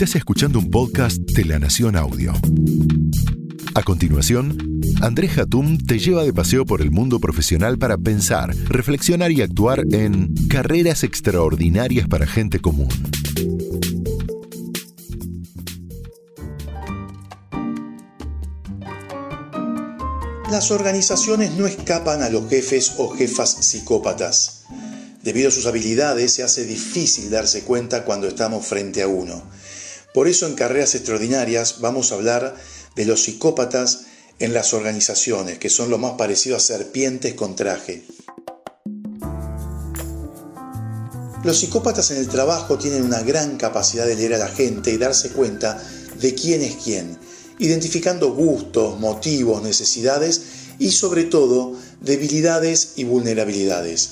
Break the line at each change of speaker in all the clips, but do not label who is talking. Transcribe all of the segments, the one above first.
Estás escuchando un podcast de La Nación Audio. A continuación, Andrés Hatum te lleva de paseo por el mundo profesional para pensar, reflexionar y actuar en carreras extraordinarias para gente común.
Las organizaciones no escapan a los jefes o jefas psicópatas. Debido a sus habilidades se hace difícil darse cuenta cuando estamos frente a uno. Por eso en Carreras Extraordinarias vamos a hablar de los psicópatas en las organizaciones, que son lo más parecido a serpientes con traje. Los psicópatas en el trabajo tienen una gran capacidad de leer a la gente y darse cuenta de quién es quién, identificando gustos, motivos, necesidades y sobre todo debilidades y vulnerabilidades.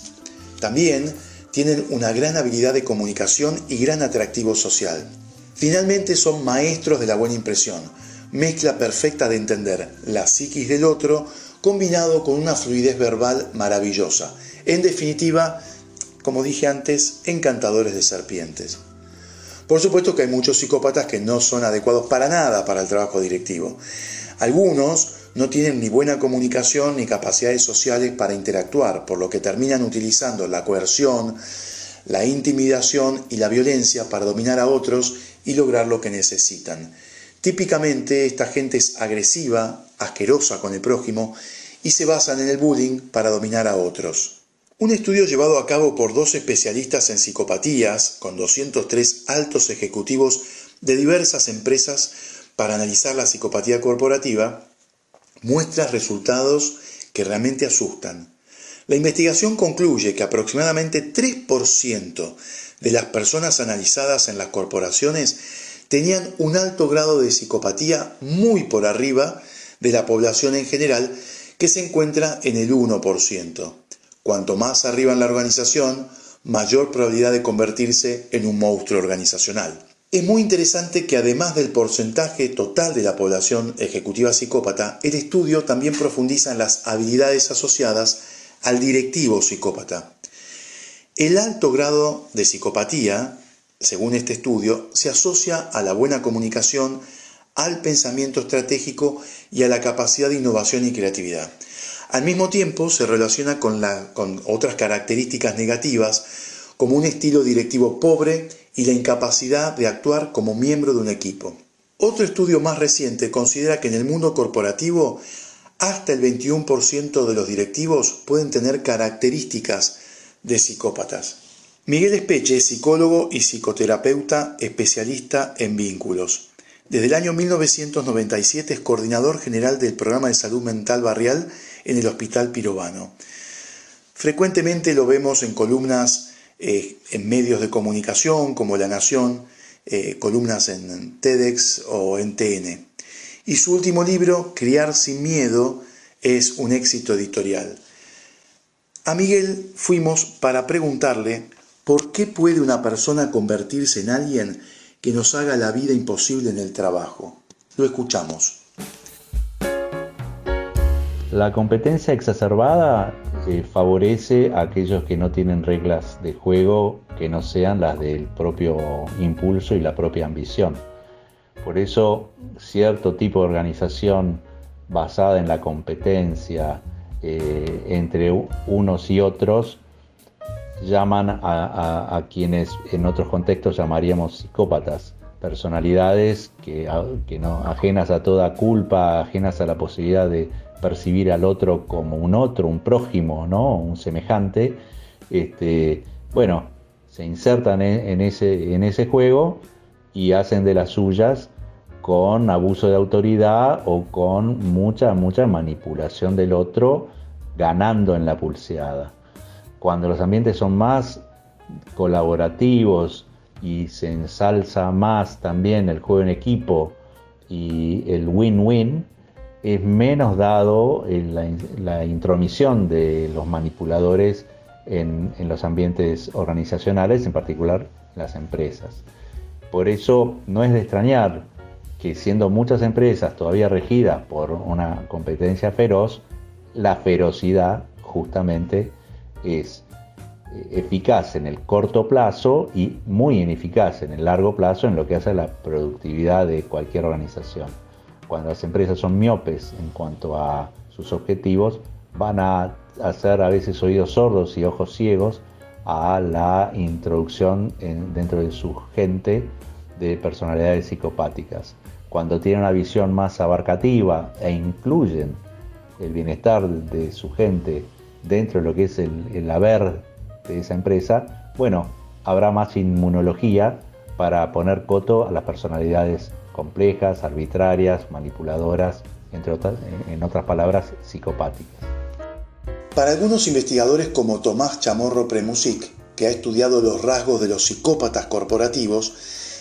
También tienen una gran habilidad de comunicación y gran atractivo social. Finalmente son maestros de la buena impresión, mezcla perfecta de entender la psiquis del otro combinado con una fluidez verbal maravillosa. En definitiva, como dije antes, encantadores de serpientes. Por supuesto que hay muchos psicópatas que no son adecuados para nada para el trabajo directivo. Algunos no tienen ni buena comunicación ni capacidades sociales para interactuar, por lo que terminan utilizando la coerción, la intimidación y la violencia para dominar a otros y lograr lo que necesitan. Típicamente esta gente es agresiva, asquerosa con el prójimo y se basan en el bullying para dominar a otros. Un estudio llevado a cabo por dos especialistas en psicopatías, con 203 altos ejecutivos de diversas empresas para analizar la psicopatía corporativa, muestra resultados que realmente asustan. La investigación concluye que aproximadamente 3% de las personas analizadas en las corporaciones tenían un alto grado de psicopatía muy por arriba de la población en general, que se encuentra en el 1%. Cuanto más arriba en la organización, mayor probabilidad de convertirse en un monstruo organizacional. Es muy interesante que además del porcentaje total de la población ejecutiva psicópata, el estudio también profundiza en las habilidades asociadas al directivo psicópata. El alto grado de psicopatía según este estudio, se asocia a la buena comunicación, al pensamiento estratégico y a la capacidad de innovación y creatividad. Al mismo tiempo, se relaciona con, con otras características negativas, como un estilo directivo pobre y la incapacidad de actuar como miembro de un equipo. Otro estudio más reciente considera que en el mundo corporativo hasta el 21% de los directivos pueden tener características de psicópatas. Miguel Espeche es psicólogo y psicoterapeuta especialista en vínculos. Desde el año 1997 es coordinador general del programa de salud mental barrial en el Hospital Pirovano. Frecuentemente lo vemos en columnas eh, en medios de comunicación como La Nación, eh, columnas en TEDx o en TN. Y su último libro, Criar sin miedo, es un éxito editorial. A Miguel fuimos para preguntarle ¿Por qué puede una persona convertirse en alguien que nos haga la vida imposible en el trabajo? Lo escuchamos.
La competencia exacerbada eh, favorece a aquellos que no tienen reglas de juego que no sean las del propio impulso y la propia ambición. Por eso cierto tipo de organización basada en la competencia eh, entre unos y otros llaman a, quienes en otros contextos llamaríamos psicópatas, personalidades que, no, ajenas a toda culpa, ajenas a la posibilidad de percibir al otro como un otro, un prójimo, ¿no? un semejante, este, bueno, se insertan en, ese, en ese juego y hacen de las suyas con abuso de autoridad o con mucha, mucha manipulación del otro, ganando en la pulseada. Cuando los ambientes son más colaborativos y se ensalza más también el juego en equipo y el win-win, es menos dado la, intromisión de los manipuladores en, en, los ambientes organizacionales, en particular las empresas. Por eso no es de extrañar que siendo muchas empresas todavía regidas por una competencia feroz, la ferocidad justamente es eh, eficaz en el corto plazo y muy ineficaz en el largo plazo en lo que hace a la productividad de cualquier organización. Cuando las empresas son miopes en cuanto a sus objetivos, van a hacer a veces oídos sordos y ojos ciegos a la introducción dentro de su gente de personalidades psicopáticas. Cuando tienen una visión más abarcativa e incluyen el bienestar de su gente dentro de lo que es el, el haber de esa empresa, bueno, habrá más inmunología para poner coto a las personalidades complejas, arbitrarias, manipuladoras, entre otras, en otras palabras, psicopáticas.
Para algunos investigadores como Tomás Chamorro Premusic, que ha estudiado los rasgos de los psicópatas corporativos,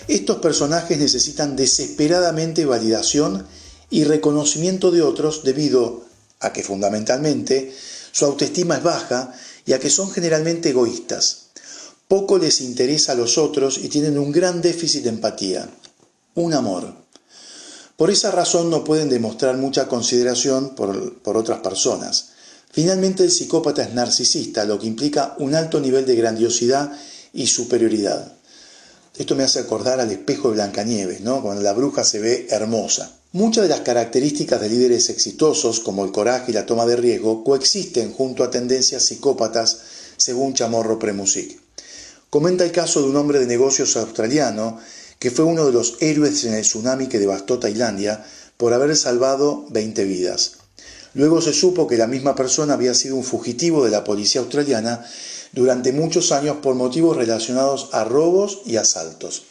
estos personajes necesitan desesperadamente validación y reconocimiento de otros debido a que fundamentalmente su autoestima es baja y a que son generalmente egoístas. Poco les interesa a los otros y tienen un gran déficit de empatía, un amor. Por esa razón no pueden demostrar mucha consideración por, por otras personas. Finalmente el psicópata es narcisista, lo que implica un alto nivel de grandiosidad y superioridad. Esto me hace acordar al espejo de Blancanieves, ¿no? Cuando la bruja se ve hermosa. Muchas de las características de líderes exitosos, como el coraje y la toma de riesgo, coexisten junto a tendencias psicópatas, según Chamorro Premusic. Comenta el caso de un hombre de negocios australiano que fue uno de los héroes en el tsunami que devastó Tailandia por haber salvado 20 vidas. Luego se supo que la misma persona había sido un fugitivo de la policía australiana durante muchos años por motivos relacionados a robos y asaltos.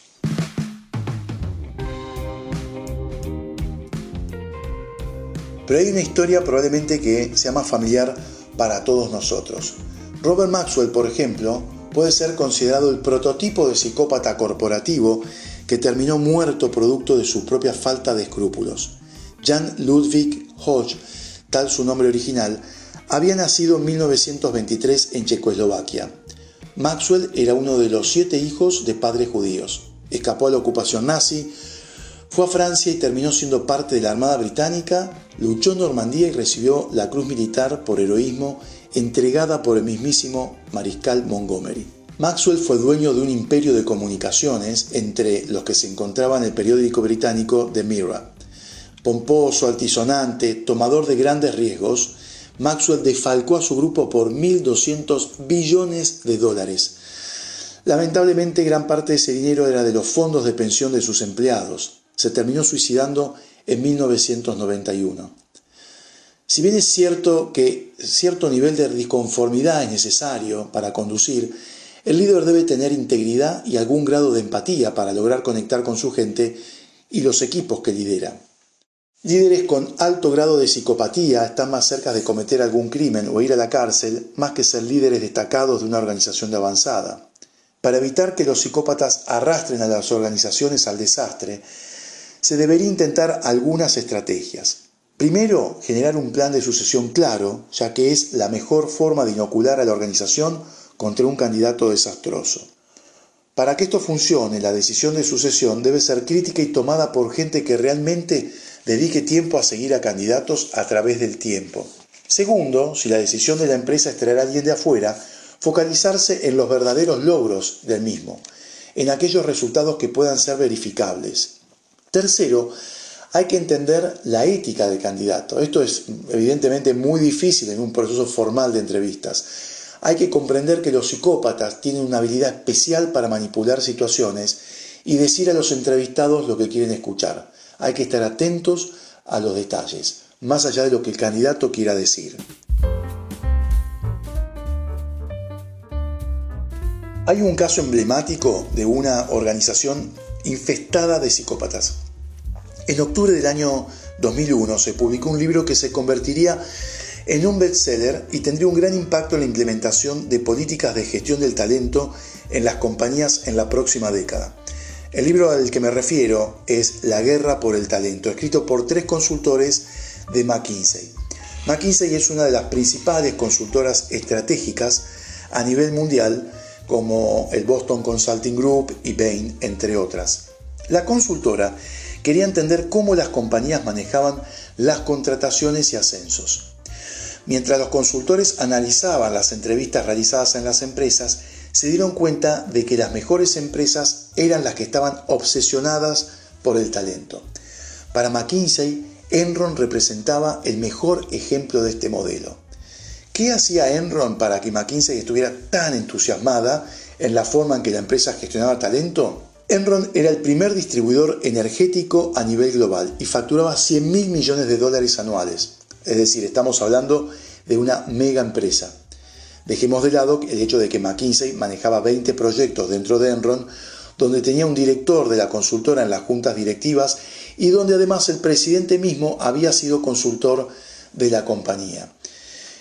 Pero hay una historia probablemente que sea más familiar para todos nosotros. Robert Maxwell, por ejemplo, puede ser considerado el prototipo de psicópata corporativo que terminó muerto producto de su propia falta de escrúpulos. Jan Ludwig Hodge, tal su nombre original, había nacido en 1923 en Checoslovaquia. Maxwell era uno de los siete hijos de padres judíos. Escapó a la ocupación nazi, fue a Francia y terminó siendo parte de la Armada Británica, luchó en Normandía y recibió la Cruz Militar por heroísmo entregada por el mismísimo Mariscal Montgomery. Maxwell fue dueño de un imperio de comunicaciones entre los que se encontraban en el periódico británico The Mirror. Pomposo, altisonante, tomador de grandes riesgos, Maxwell defalcó a su grupo por 1.200 billones de dólares. Lamentablemente gran parte de ese dinero era de los fondos de pensión de sus empleados se terminó suicidando en 1991. Si bien es cierto que cierto nivel de disconformidad es necesario para conducir, el líder debe tener integridad y algún grado de empatía para lograr conectar con su gente y los equipos que lidera. Líderes con alto grado de psicopatía están más cerca de cometer algún crimen o ir a la cárcel más que ser líderes destacados de una organización de avanzada. Para evitar que los psicópatas arrastren a las organizaciones al desastre, se debería intentar algunas estrategias. Primero, generar un plan de sucesión claro, ya que es la mejor forma de inocular a la organización contra un candidato desastroso. Para que esto funcione, la decisión de sucesión debe ser crítica y tomada por gente que realmente dedique tiempo a seguir a candidatos a través del tiempo. Segundo, si la decisión de la empresa es traer a alguien de afuera, focalizarse en los verdaderos logros del mismo, en aquellos resultados que puedan ser verificables. Tercero, hay que entender la ética del candidato. Esto es evidentemente muy difícil en un proceso formal de entrevistas. Hay que comprender que los psicópatas tienen una habilidad especial para manipular situaciones y decir a los entrevistados lo que quieren escuchar. Hay que estar atentos a los detalles, más allá de lo que el candidato quiera decir. Hay un caso emblemático de una organización infestada de psicópatas. En octubre del año 2001 se publicó un libro que se convertiría en un bestseller y tendría un gran impacto en la implementación de políticas de gestión del talento en las compañías en la próxima década. El libro al que me refiero es La guerra por el talento, escrito por tres consultores de McKinsey. McKinsey es una de las principales consultoras estratégicas a nivel mundial como el Boston Consulting Group y Bain, entre otras. La consultora quería entender cómo las compañías manejaban las contrataciones y ascensos. Mientras los consultores analizaban las entrevistas realizadas en las empresas, se dieron cuenta de que las mejores empresas eran las que estaban obsesionadas por el talento. Para McKinsey, Enron representaba el mejor ejemplo de este modelo. ¿Qué hacía Enron para que McKinsey estuviera tan entusiasmada en la forma en que la empresa gestionaba talento? Enron era el primer distribuidor energético a nivel global y facturaba 100 mil millones de dólares anuales. Es decir, estamos hablando de una mega empresa. Dejemos de lado el hecho de que McKinsey manejaba 20 proyectos dentro de Enron, donde tenía un director de la consultora en las juntas directivas y donde además el presidente mismo había sido consultor de la compañía.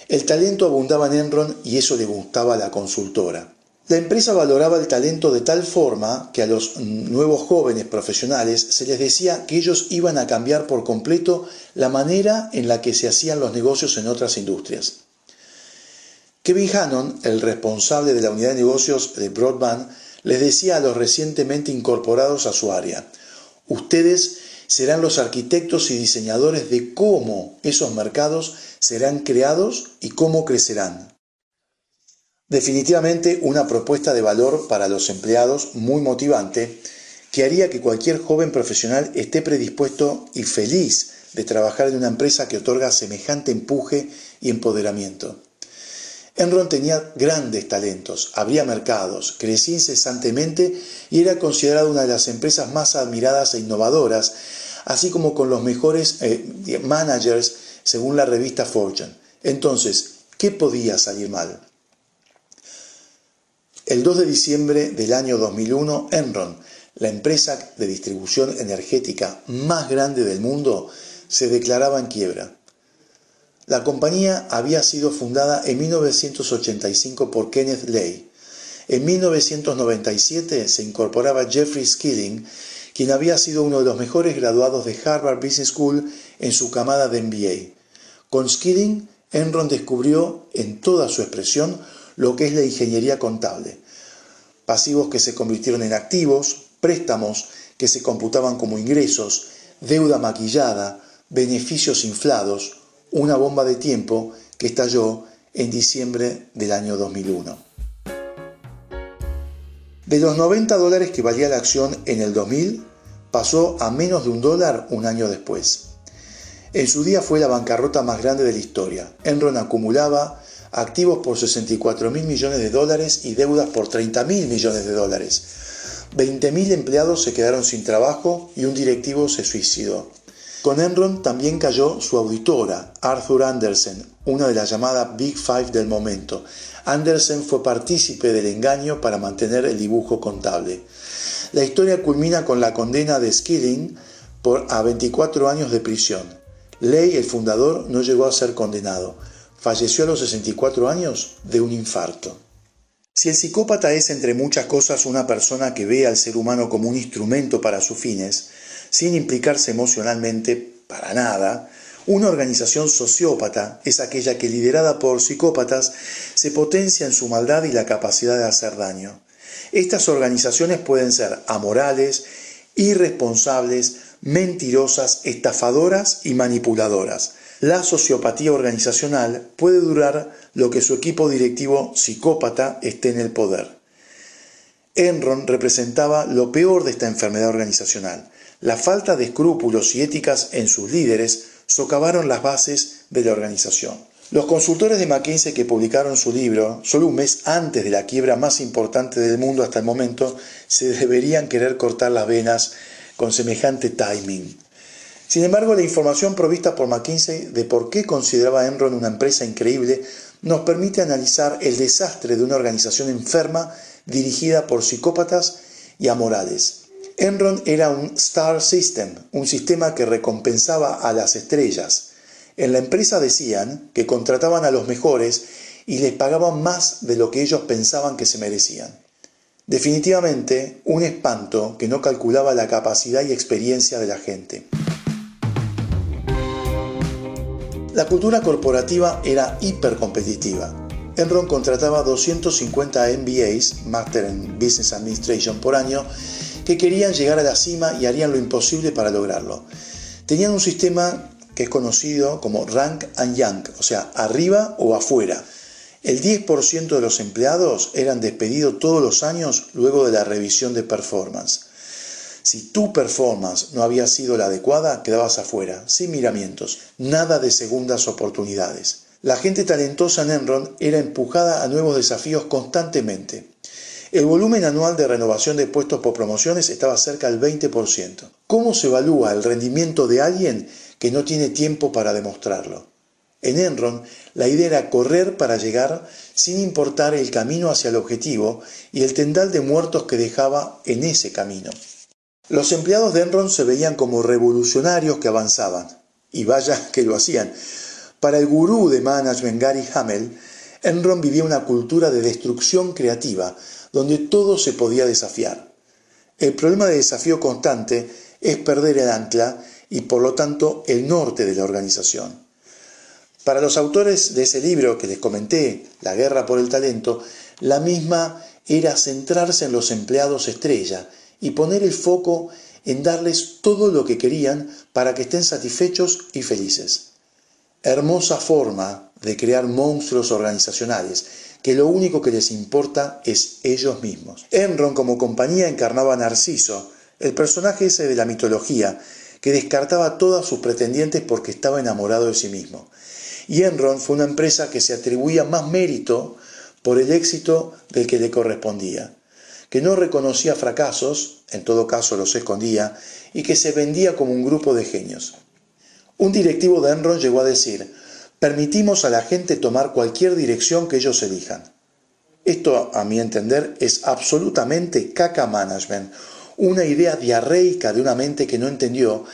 El talento abundaba en Enron y eso le gustaba a la consultora. La empresa valoraba el talento de tal forma que a los nuevos jóvenes profesionales se les decía que ellos iban a cambiar por completo la manera en la que se hacían los negocios en otras industrias. Kevin Hannon, el responsable de la unidad de negocios de Broadband, les decía a los recientemente incorporados a su área, ustedes serán los arquitectos y diseñadores de cómo esos mercados serán creados y cómo crecerán. Definitivamente una propuesta de valor para los empleados muy motivante que haría que cualquier joven profesional esté predispuesto y feliz de trabajar en una empresa que otorga semejante empuje y empoderamiento. Enron tenía grandes talentos, abría mercados, crecía incesantemente y era considerada una de las empresas más admiradas e innovadoras, así como con los mejores eh, managers según la revista Fortune. Entonces, ¿qué podía salir mal? El 2 de diciembre del año 2001, Enron, la empresa de distribución energética más grande del mundo, se declaraba en quiebra. La compañía había sido fundada en 1985 por Kenneth Lay. En 1997 se incorporaba Jeffrey Skilling, quien había sido uno de los mejores graduados de Harvard Business School en su camada de MBA. Con Skilling, Enron descubrió en toda su expresión lo que es la ingeniería contable. Pasivos que se convirtieron en activos, préstamos que se computaban como ingresos, deuda maquillada, beneficios inflados, una bomba de tiempo que estalló en diciembre del año 2001. De los 90 dólares que valía la acción en el 2000, pasó a menos de un dólar un año después. En su día fue la bancarrota más grande de la historia. Enron acumulaba activos por 64 mil millones de dólares y deudas por 30 mil millones de dólares. 20 mil empleados se quedaron sin trabajo y un directivo se suicidó. Con Enron también cayó su auditora, Arthur Andersen, una de las llamadas Big Five del momento. Andersen fue partícipe del engaño para mantener el dibujo contable. La historia culmina con la condena de Skilling por a 24 años de prisión. Ley, el fundador, no llegó a ser condenado falleció a los 64 años de un infarto. Si el psicópata es entre muchas cosas una persona que ve al ser humano como un instrumento para sus fines, sin implicarse emocionalmente para nada, una organización sociópata es aquella que liderada por psicópatas se potencia en su maldad y la capacidad de hacer daño. Estas organizaciones pueden ser amorales, irresponsables, mentirosas, estafadoras y manipuladoras. La sociopatía organizacional puede durar lo que su equipo directivo psicópata esté en el poder. Enron representaba lo peor de esta enfermedad organizacional. La falta de escrúpulos y éticas en sus líderes socavaron las bases de la organización. Los consultores de McKinsey que publicaron su libro, solo un mes antes de la quiebra más importante del mundo hasta el momento, se deberían querer cortar las venas con semejante timing. Sin embargo, la información provista por McKinsey de por qué consideraba Enron una empresa increíble nos permite analizar el desastre de una organización enferma dirigida por psicópatas y amorales. Enron era un star system, un sistema que recompensaba a las estrellas. En la empresa decían que contrataban a los mejores y les pagaban más de lo que ellos pensaban que se merecían. Definitivamente, un espanto que no calculaba la capacidad y experiencia de la gente. La cultura corporativa era hipercompetitiva. Enron contrataba 250 MBAs, Master in Business Administration, por año, que querían llegar a la cima y harían lo imposible para lograrlo. Tenían un sistema que es conocido como rank and yank, o sea, arriba o afuera. El 10% de los empleados eran despedidos todos los años luego de la revisión de performance. Si tu performance no había sido la adecuada, quedabas afuera, sin miramientos, nada de segundas oportunidades. La gente talentosa en Enron era empujada a nuevos desafíos constantemente. El volumen anual de renovación de puestos por promociones estaba cerca del 20%. ¿Cómo se evalúa el rendimiento de alguien que no tiene tiempo para demostrarlo? En Enron, la idea era correr para llegar sin importar el camino hacia el objetivo y el tendal de muertos que dejaba en ese camino. Los empleados de Enron se veían como revolucionarios que avanzaban, y vaya que lo hacían. Para el gurú de management Gary Hamel, Enron vivía una cultura de destrucción creativa, donde todo se podía desafiar. El problema de desafío constante es perder el ancla y por lo tanto el norte de la organización. Para los autores de ese libro que les comenté, La guerra por el talento, la misma era centrarse en los empleados estrella y poner el foco en darles todo lo que querían para que estén satisfechos y felices. Hermosa forma de crear monstruos organizacionales que lo único que les importa es ellos mismos. Enron como compañía encarnaba a Narciso, el personaje ese de la mitología, que descartaba a todos sus pretendientes porque estaba enamorado de sí mismo. Y Enron fue una empresa que se atribuía más mérito por el éxito del que le correspondía, que no reconocía fracasos, en todo caso los escondía, y que se vendía como un grupo de genios. Un directivo de Enron llegó a decir, permitimos a la gente tomar cualquier dirección que ellos elijan. Esto, a mi entender, es absolutamente caca management, una idea diarreica de una mente que no entendió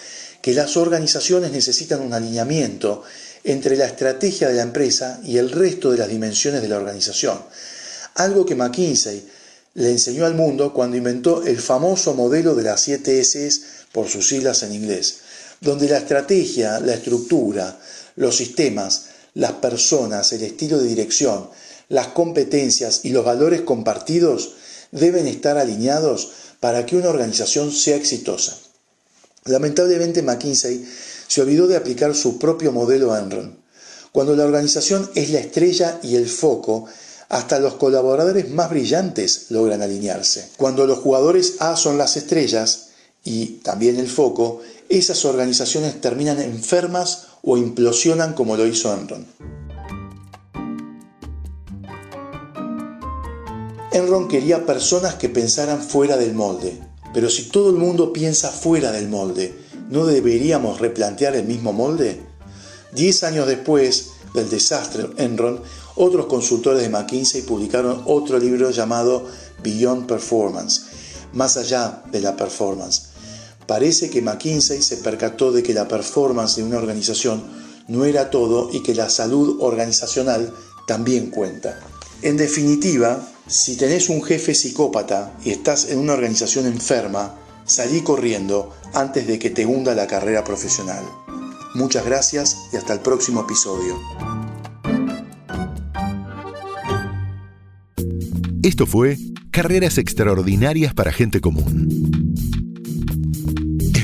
que las organizaciones necesitan un alineamiento entre la estrategia de la empresa y el resto de las dimensiones de la organización. Algo que McKinsey le enseñó al mundo cuando inventó el famoso modelo de las 7 S por sus siglas en inglés, donde la estrategia, la estructura, los sistemas, las personas, el estilo de dirección, las competencias y los valores compartidos deben estar alineados para que una organización sea exitosa. Lamentablemente McKinsey se olvidó de aplicar su propio modelo Enron. Cuando la organización es la estrella y el foco, hasta los colaboradores más brillantes logran alinearse. Cuando los jugadores A son las estrellas y también el foco, esas organizaciones terminan enfermas o implosionan como lo hizo Enron. Enron quería personas que pensaran fuera del molde, pero si todo el mundo piensa fuera del molde, ¿no deberíamos replantear el mismo molde? Diez años después del desastre Enron, otros consultores de McKinsey publicaron otro libro llamado Beyond Performance, más allá de la performance, Parece que McKinsey se percató de que la performance de una organización no era todo y que la salud organizacional también cuenta. En definitiva, si tenés un jefe psicópata y estás en una organización enferma, salí corriendo antes de que te hunda la carrera profesional. Muchas gracias y hasta el próximo episodio.
Esto fue Carreras Extraordinarias para Gente Común.